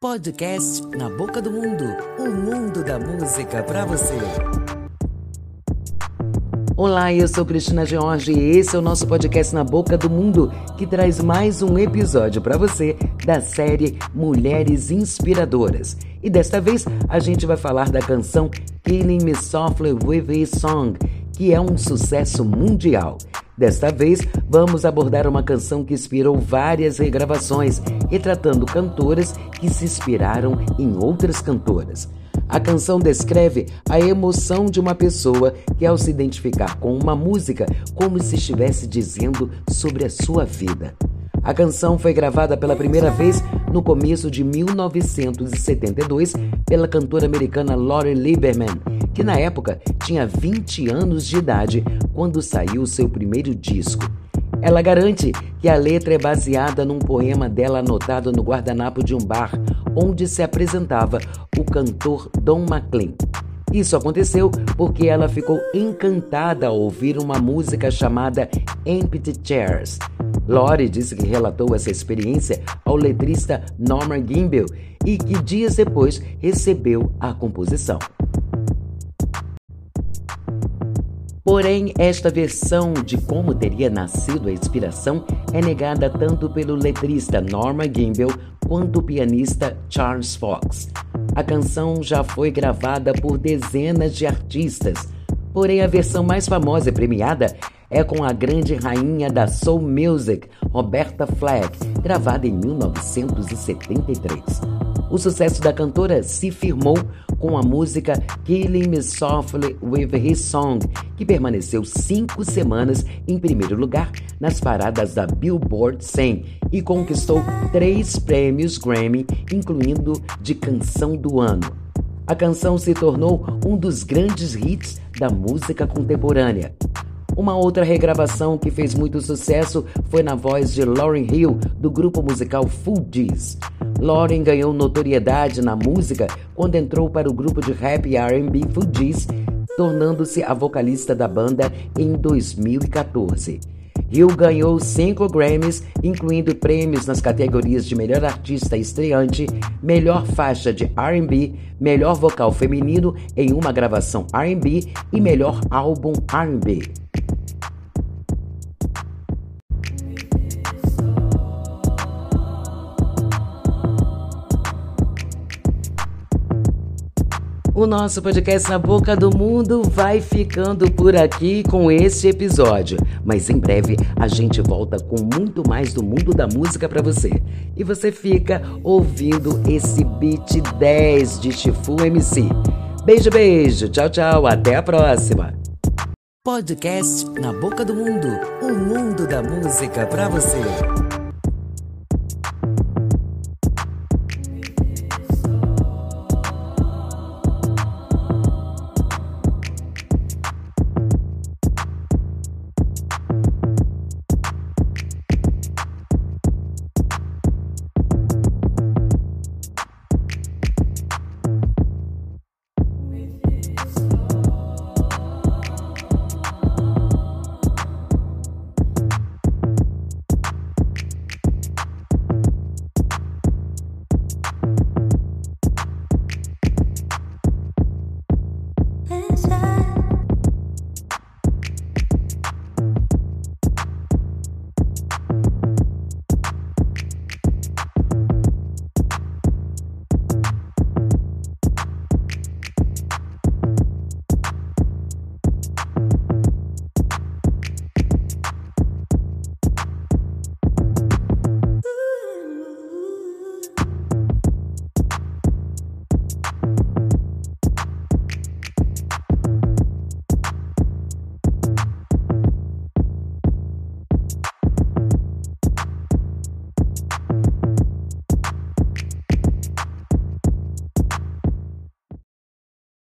Podcast Na Boca do Mundo o mundo da música para você. Olá, eu sou Cristina George e esse é o nosso podcast Na Boca do Mundo, que traz mais um episódio para você da série Mulheres Inspiradoras. E desta vez a gente vai falar da canção Killing Me Softly with His Song, que é um sucesso mundial. Desta vez, vamos abordar uma canção que inspirou várias regravações, retratando cantoras que se inspiraram em outras cantoras. A canção descreve a emoção de uma pessoa que, ao se identificar com uma música, como se estivesse dizendo sobre a sua vida. A canção foi gravada pela primeira vez no começo de 1972 pela cantora americana Lori Lieberman, que na época tinha 20 anos de idade quando saiu seu primeiro disco. Ela garante que a letra é baseada num poema dela anotado no guardanapo de um bar onde se apresentava o cantor Don McLean. Isso aconteceu porque ela ficou encantada ao ouvir uma música chamada Empty Chairs. Lori disse que relatou essa experiência ao letrista Norman Gimbel e que dias depois recebeu a composição. Porém, esta versão de como teria nascido a inspiração é negada tanto pelo letrista Norma Gimbel quanto o pianista Charles Fox. A canção já foi gravada por dezenas de artistas, porém a versão mais famosa e premiada é com a grande rainha da soul music, Roberta Flack, gravada em 1973. O sucesso da cantora se firmou com a música Killing Me Softly with His Song, que permaneceu cinco semanas em primeiro lugar nas paradas da Billboard 100 e conquistou três prêmios Grammy, incluindo de Canção do Ano. A canção se tornou um dos grandes hits da música contemporânea. Uma outra regravação que fez muito sucesso foi na voz de Lauryn Hill, do grupo musical Fugees. Lauren ganhou notoriedade na música quando entrou para o grupo de rap R&B Fugees, tornando-se a vocalista da banda em 2014. Hill ganhou cinco Grammys, incluindo prêmios nas categorias de Melhor Artista Estreante, Melhor Faixa de R&B, Melhor Vocal Feminino em uma gravação R&B e Melhor Álbum R&B. O nosso podcast Na Boca do Mundo vai ficando por aqui com este episódio, mas em breve a gente volta com muito mais do mundo da música para você. E você fica ouvindo esse beat 10 de Chifu MC. Beijo, beijo, tchau, tchau, até a próxima. Podcast Na Boca do Mundo, o mundo da música para você.